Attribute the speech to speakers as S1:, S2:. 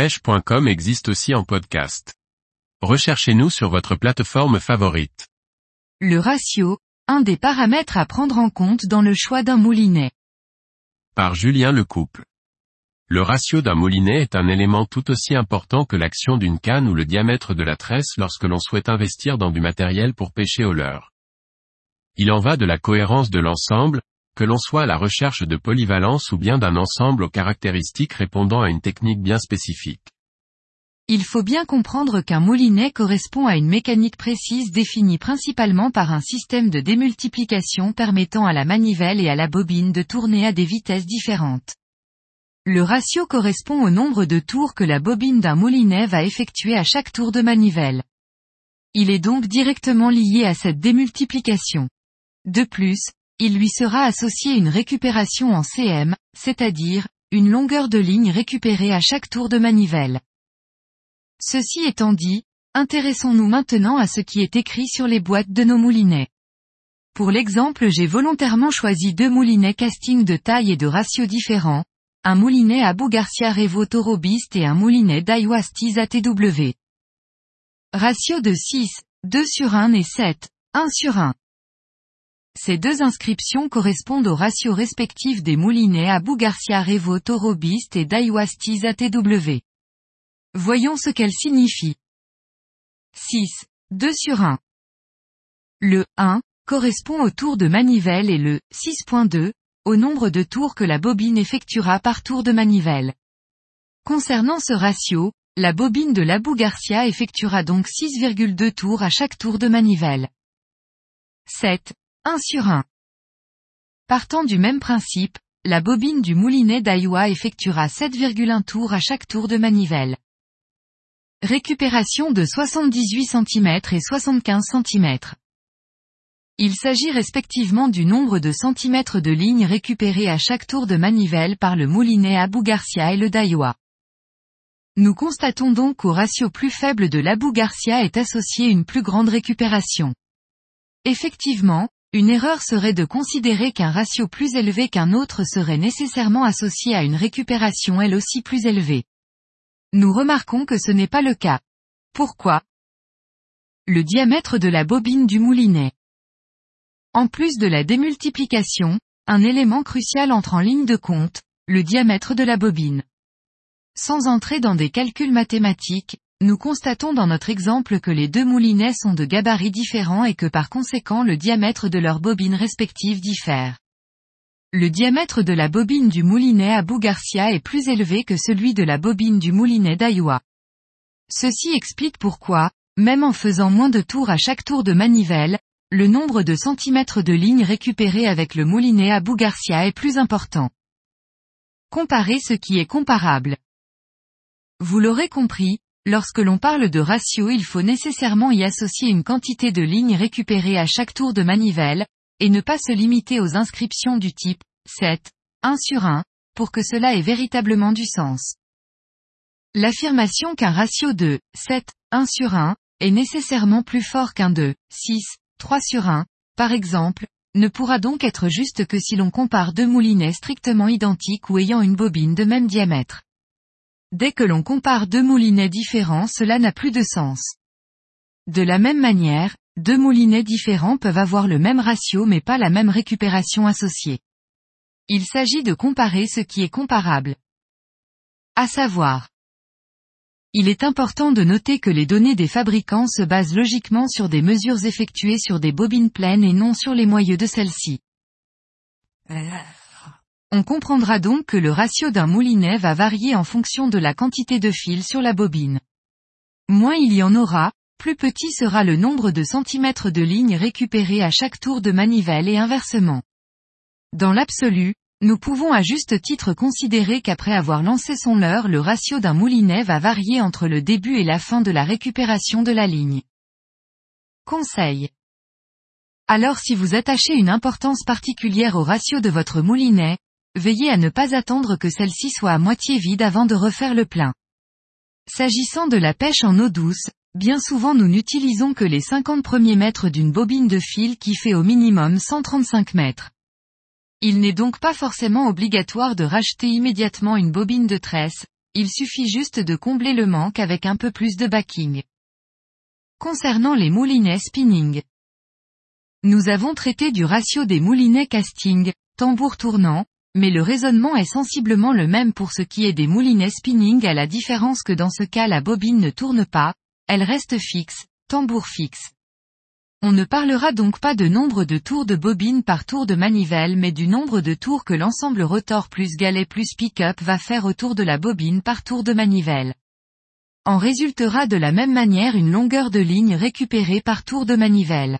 S1: pêche.com existe aussi en podcast. Recherchez-nous sur votre plateforme favorite.
S2: Le ratio, un des paramètres à prendre en compte dans le choix d'un moulinet.
S1: Par Julien Lecouple. Le ratio d'un moulinet est un élément tout aussi important que l'action d'une canne ou le diamètre de la tresse lorsque l'on souhaite investir dans du matériel pour pêcher au leurre. Il en va de la cohérence de l'ensemble, que l'on soit à la recherche de polyvalence ou bien d'un ensemble aux caractéristiques répondant à une technique bien spécifique.
S2: Il faut bien comprendre qu'un moulinet correspond à une mécanique précise définie principalement par un système de démultiplication permettant à la manivelle et à la bobine de tourner à des vitesses différentes. Le ratio correspond au nombre de tours que la bobine d'un moulinet va effectuer à chaque tour de manivelle. Il est donc directement lié à cette démultiplication. De plus, il lui sera associé une récupération en CM, c'est-à-dire, une longueur de ligne récupérée à chaque tour de manivelle. Ceci étant dit, intéressons-nous maintenant à ce qui est écrit sur les boîtes de nos moulinets. Pour l'exemple j'ai volontairement choisi deux moulinets casting de taille et de ratio différents, un moulinet Abu Garcia Revo Toro Beast et un moulinet Daiwa Stiz ATW. Ratio de 6, 2 sur 1 et 7, 1 sur 1. Ces deux inscriptions correspondent aux ratios respectifs des moulinets Abu Garcia Revo Toro Beast et Daiwa Stiz ATW. Voyons ce qu'elles signifient. 6, 2 sur 1. Le 1 correspond au tour de manivelle et le 6.2 au nombre de tours que la bobine effectuera par tour de manivelle. Concernant ce ratio, la bobine de l'Abu Garcia effectuera donc 6,2 tours à chaque tour de manivelle. 7. 1 sur 1. Partant du même principe, la bobine du moulinet Daiwa effectuera 7,1 tours à chaque tour de manivelle. Récupération de 78 cm et 75 cm. Il s'agit respectivement du nombre de centimètres de ligne récupérés à chaque tour de manivelle par le moulinet Abu Garcia et le Daiwa. Nous constatons donc qu'au ratio plus faible de l'Abu Garcia est associée une plus grande récupération. Effectivement, une erreur serait de considérer qu'un ratio plus élevé qu'un autre serait nécessairement associé à une récupération elle aussi plus élevée. Nous remarquons que ce n'est pas le cas. Pourquoi? Le diamètre de la bobine du moulinet. En plus de la démultiplication, un élément crucial entre en ligne de compte, le diamètre de la bobine. Sans entrer dans des calculs mathématiques, nous constatons dans notre exemple que les deux moulinets sont de gabarits différents et que par conséquent le diamètre de leurs bobines respectives diffère. Le diamètre de la bobine du moulinet Abu Garcia est plus élevé que celui de la bobine du moulinet Daiwa. Ceci explique pourquoi, même en faisant moins de tours à chaque tour de manivelle, le nombre de centimètres de ligne récupérés avec le moulinet Abu Garcia est plus important. Comparer ce qui est comparable. Vous l'aurez compris, lorsque l'on parle de ratio il faut nécessairement y associer une quantité de lignes récupérées à chaque tour de manivelle, et ne pas se limiter aux inscriptions du type 7, 1 sur 1, pour que cela ait véritablement du sens. L'affirmation qu'un ratio de 7, 1 sur 1, est nécessairement plus fort qu'un de 6, 3 sur 1, par exemple, ne pourra donc être juste que si l'on compare deux moulinets strictement identiques ou ayant une bobine de même diamètre. Dès que l'on compare deux moulinets différents cela n'a plus de sens. De la même manière, deux moulinets différents peuvent avoir le même ratio mais pas la même récupération associée. Il s'agit de comparer ce qui est comparable. À savoir. Il est important de noter que les données des fabricants se basent logiquement sur des mesures effectuées sur des bobines pleines et non sur les moyeux de celles-ci. On comprendra donc que le ratio d'un moulinet va varier en fonction de la quantité de fil sur la bobine. Moins il y en aura, plus petit sera le nombre de centimètres de ligne récupérés à chaque tour de manivelle et inversement. Dans l'absolu, nous pouvons à juste titre considérer qu'après avoir lancé son leurre le ratio d'un moulinet va varier entre le début et la fin de la récupération de la ligne. Conseil. Alors si vous attachez une importance particulière au ratio de votre moulinet, veillez à ne pas attendre que celle-ci soit à moitié vide avant de refaire le plein. S'agissant de la pêche en eau douce, Bien souvent nous n'utilisons que les 50 premiers mètres d'une bobine de fil qui fait au minimum 135 mètres. Il n'est donc pas forcément obligatoire de racheter immédiatement une bobine de tresse, il suffit juste de combler le manque avec un peu plus de backing. Concernant les moulinets spinning. Nous avons traité du ratio des moulinets casting, tambour tournant, mais le raisonnement est sensiblement le même pour ce qui est des moulinets spinning à la différence que dans ce cas la bobine ne tourne pas, elle reste fixe, tambour fixe. On ne parlera donc pas de nombre de tours de bobine par tour de manivelle mais du nombre de tours que l'ensemble rotor plus galet plus pick-up va faire autour de la bobine par tour de manivelle. En résultera de la même manière une longueur de ligne récupérée par tour de manivelle.